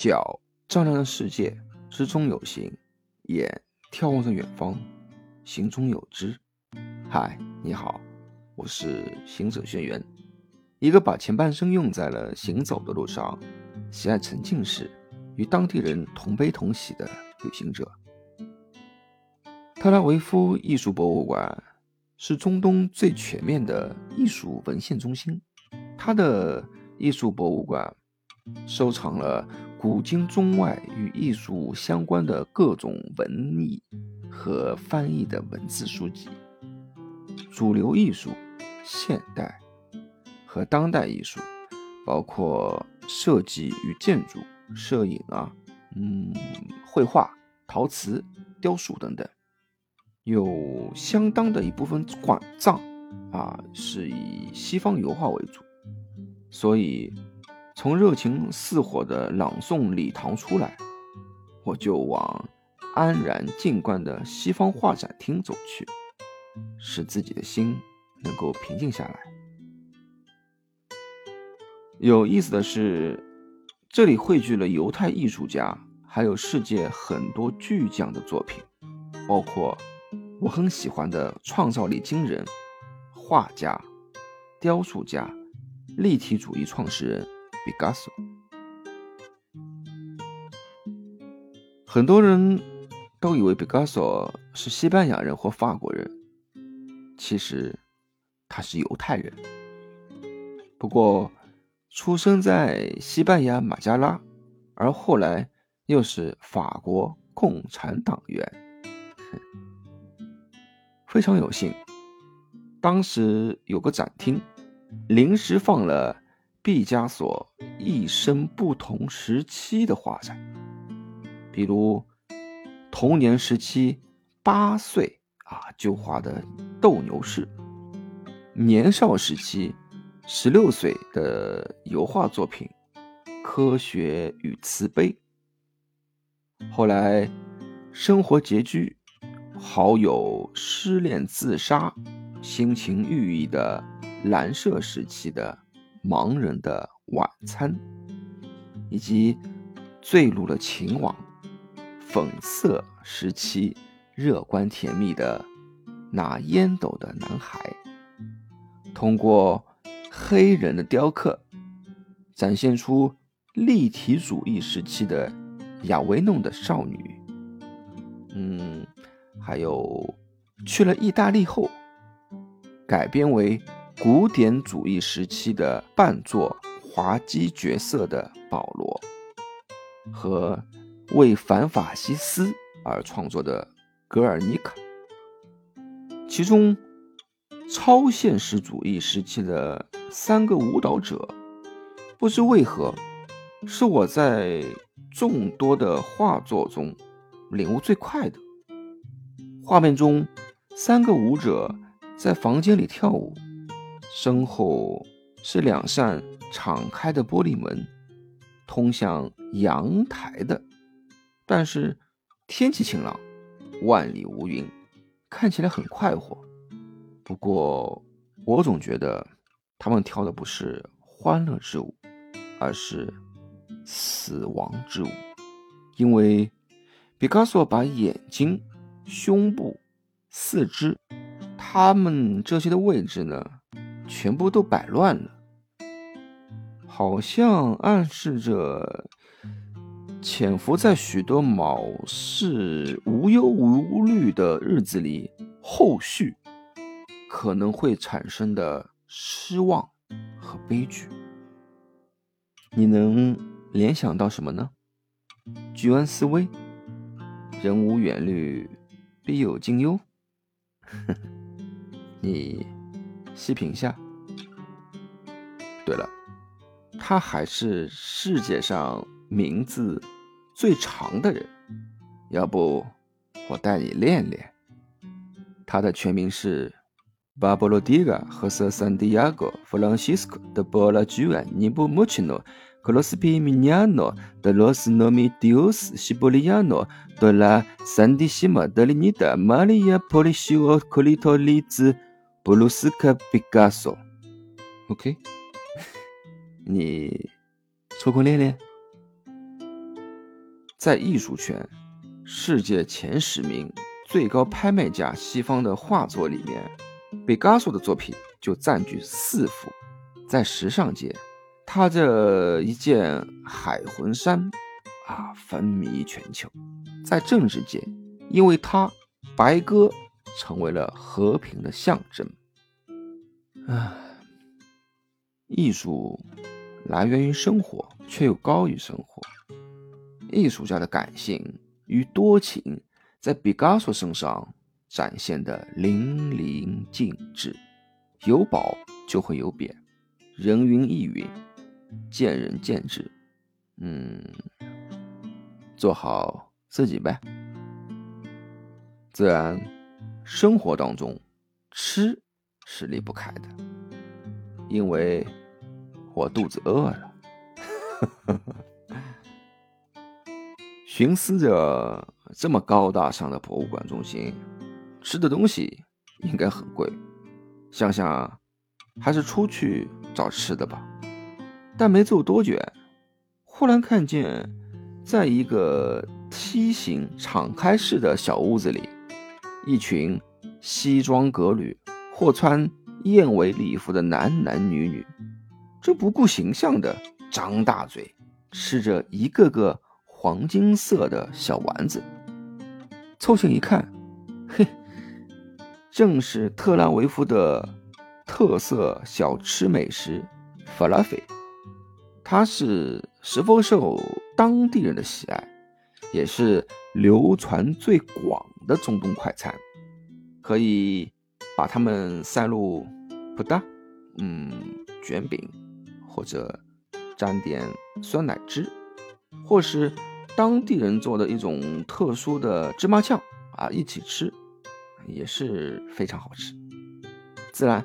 脚丈量着世界，之中有形；眼眺望着远方，行中有知。嗨，你好，我是行者轩辕，一个把前半生用在了行走的路上，喜爱沉浸式，与当地人同悲同喜的旅行者。特拉维夫艺术博物馆是中东最全面的艺术文献中心，它的艺术博物馆收藏了古今中外与艺术相关的各种文艺和翻译的文字书籍。主流艺术、现代和当代艺术，包括设计与建筑、摄影啊，嗯，绘画、陶瓷、雕塑等等，有相当的一部分馆藏啊是以西方油画为主，所以从热情似火的朗诵礼堂出来，我就往安然静观的西方画展厅走去。使自己的心能够平静下来。有意思的是，这里汇聚了犹太艺术家，还有世界很多巨匠的作品，包括我很喜欢的创造力惊人画家、雕塑家、立体主义创始人毕加索。很多人都以为毕加索是西班牙人或法国人。其实他是犹太人，不过出生在西班牙马加拉，而后来又是法国共产党员。非常有幸，当时有个展厅，临时放了毕加索一生不同时期的画展，比如童年时期八岁。啊，就画的斗牛士，年少时期十六岁的油画作品《科学与慈悲》，后来生活拮据，好友失恋自杀，心情郁郁的蓝色时期的盲人的晚餐，以及坠入了情网，粉色时期。乐观甜蜜的拿烟斗的男孩，通过黑人的雕刻，展现出立体主义时期的亚维弄的少女。嗯，还有去了意大利后，改编为古典主义时期的扮作滑稽角色的保罗，和为反法西斯而创作的。格尔尼卡，其中超现实主义时期的三个舞蹈者，不知为何是我在众多的画作中领悟最快的。画面中，三个舞者在房间里跳舞，身后是两扇敞开的玻璃门，通向阳台的，但是天气晴朗。万里无云，看起来很快活。不过，我总觉得他们跳的不是欢乐之舞，而是死亡之舞。因为毕加索把眼睛、胸部、四肢，他们这些的位置呢，全部都摆乱了，好像暗示着。潜伏在许多卯氏无忧无虑的日子里，后续可能会产生的失望和悲剧，你能联想到什么呢？居安思危，人无远虑，必有近忧。你细品下。对了，他还是世界上。名字最长的人，要不我带你练练。他的全名是巴波罗迪加和瑟桑迪亚哥弗朗西斯科的波拉居安尼布穆奇诺克罗斯皮米尼亚诺的罗斯诺米迪奥斯西伯利亚诺德拉桑迪西马德里尼达玛利亚普利西奥克里托里兹布鲁斯卡毕加索。OK，你抽空练练。在艺术圈，世界前十名最高拍卖价西方的画作里面，毕加索的作品就占据四幅。在时尚界，他这一件海魂衫啊风靡全球；在政治界，因为他白鸽成为了和平的象征。啊，艺术来源于生活，却又高于生活。艺术家的感性与多情，在毕加索身上展现的淋漓尽致。有褒就会有贬，人云亦云，见仁见智。嗯，做好自己呗。自然，生活当中吃是离不开的，因为我肚子饿了。寻思着这么高大上的博物馆中心，吃的东西应该很贵，想想还是出去找吃的吧。但没走多远，忽然看见，在一个梯形敞开式的小屋子里，一群西装革履或穿燕尾礼服的男男女女，这不顾形象的张大嘴吃着一个个。黄金色的小丸子，凑近一看，嘿，正是特拉维夫的特色小吃美食法拉菲。它是十分受当地人的喜爱，也是流传最广的中东快餐。可以把它们塞入布达，嗯，卷饼，或者沾点酸奶汁，或是。当地人做的一种特殊的芝麻酱啊，一起吃也是非常好吃。自然，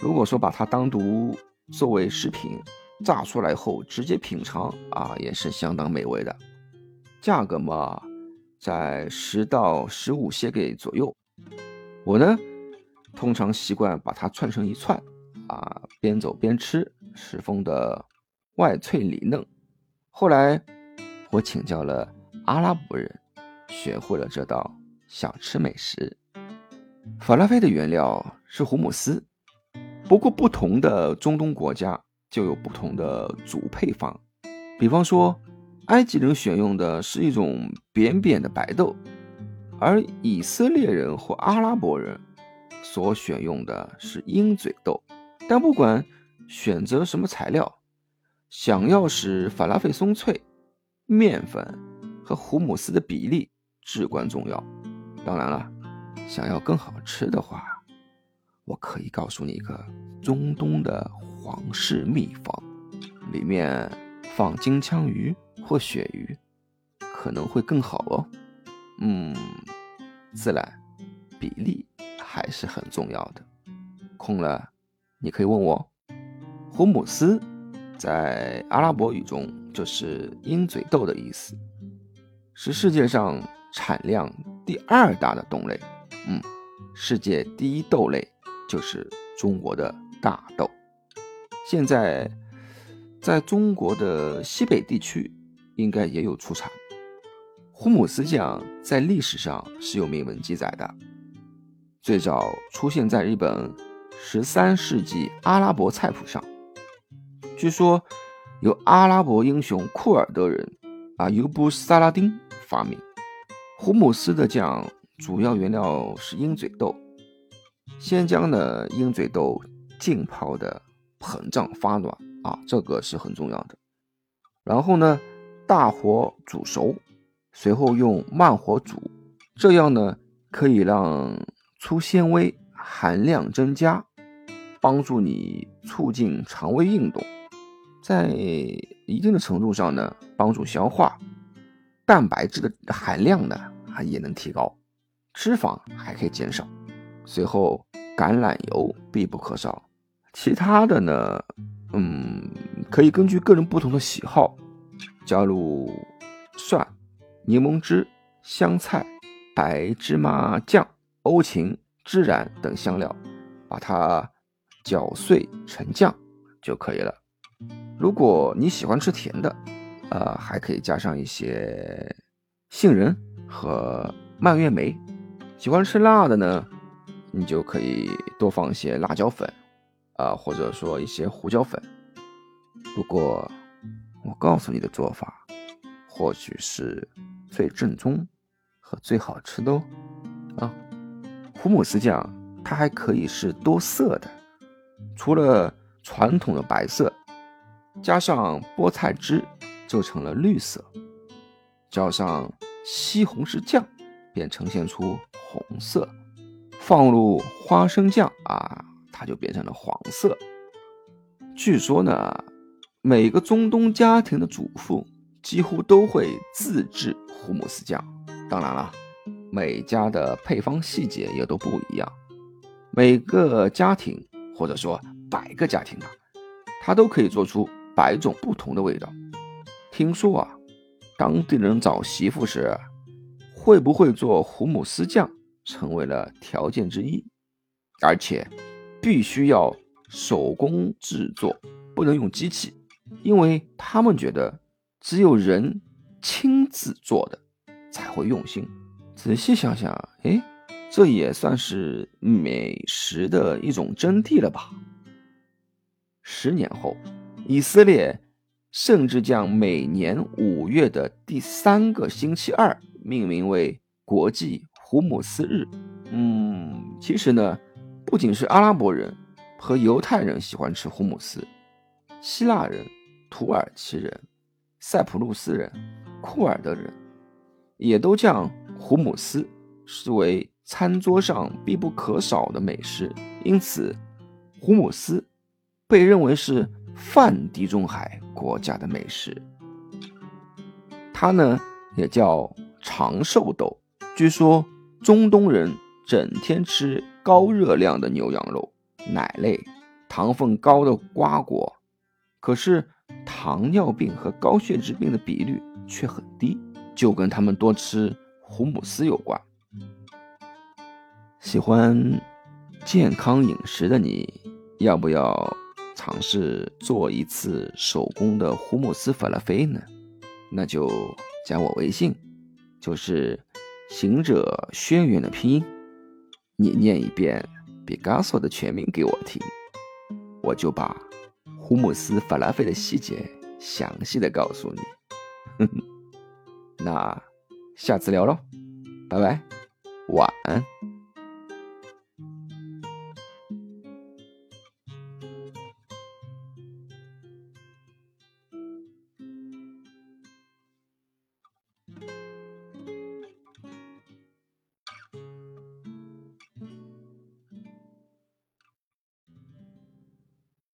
如果说把它单独作为食品炸出来后直接品尝啊，也是相当美味的。价格嘛，在十到十五谢给左右。我呢，通常习惯把它串成一串啊，边走边吃，十分的外脆里嫩。后来。我请教了阿拉伯人，学会了这道小吃美食。法拉菲的原料是胡姆斯，不过不同的中东国家就有不同的主配方。比方说，埃及人选用的是一种扁扁的白豆，而以色列人或阿拉伯人所选用的是鹰嘴豆。但不管选择什么材料，想要使法拉菲松脆。面粉和胡姆斯的比例至关重要。当然了，想要更好吃的话，我可以告诉你一个中东的皇室秘方，里面放金枪鱼或鳕鱼，可能会更好哦。嗯，自然，比例还是很重要的。空了，你可以问我。胡姆斯在阿拉伯语中。就是鹰嘴豆的意思，是世界上产量第二大的豆类。嗯，世界第一豆类就是中国的大豆。现在在中国的西北地区应该也有出产。胡姆斯酱在历史上是有明文记载的，最早出现在日本十三世纪阿拉伯菜谱上，据说。由阿拉伯英雄库尔德人啊尤布萨拉丁发明胡姆斯的酱，主要原料是鹰嘴豆。先将呢鹰嘴豆浸泡的膨胀发软啊，这个是很重要的。然后呢大火煮熟，随后用慢火煮，这样呢可以让粗纤维含量增加，帮助你促进肠胃运动。在一定的程度上呢，帮助消化，蛋白质的含量呢啊也能提高，脂肪还可以减少。随后橄榄油必不可少，其他的呢，嗯，可以根据个人不同的喜好，加入蒜、柠檬汁、香菜、白芝麻酱、欧芹、孜然等香料，把它搅碎成酱就可以了。如果你喜欢吃甜的，呃，还可以加上一些杏仁和蔓越莓。喜欢吃辣的呢，你就可以多放一些辣椒粉，啊，或者说一些胡椒粉。不过，我告诉你的做法，或许是最正宗和最好吃的哦。啊，胡姆斯酱它还可以是多色的，除了传统的白色，加上菠菜汁就成了绿色，浇上西红柿酱便呈现出红色，放入花生酱啊，它就变成了黄色。据说呢。每个中东家庭的主妇几乎都会自制胡姆斯酱，当然了，每家的配方细节也都不一样。每个家庭或者说百个家庭吧，它都可以做出百种不同的味道。听说啊，当地人找媳妇时，会不会做胡姆斯酱成为了条件之一，而且必须要手工制作，不能用机器。因为他们觉得，只有人亲自做的才会用心。仔细想想，哎，这也算是美食的一种真谛了吧？十年后，以色列甚至将每年五月的第三个星期二命名为国际胡姆斯日。嗯，其实呢，不仅是阿拉伯人和犹太人喜欢吃胡姆斯。希腊人、土耳其人、塞浦路斯人、库尔德人，也都将胡姆斯视为餐桌上必不可少的美食。因此，胡姆斯被认为是泛地中海国家的美食。它呢，也叫长寿豆。据说，中东人整天吃高热量的牛羊肉、奶类、糖分高的瓜果。可是糖尿病和高血脂病的比率却很低，就跟他们多吃胡姆斯有关。喜欢健康饮食的你，要不要尝试做一次手工的胡姆斯法拉菲呢？那就加我微信，就是“行者轩辕”的拼音，你念一遍毕加索的全名给我听，我就把。胡姆斯法拉菲的细节，详细的告诉你。那下次聊喽，拜拜，晚安。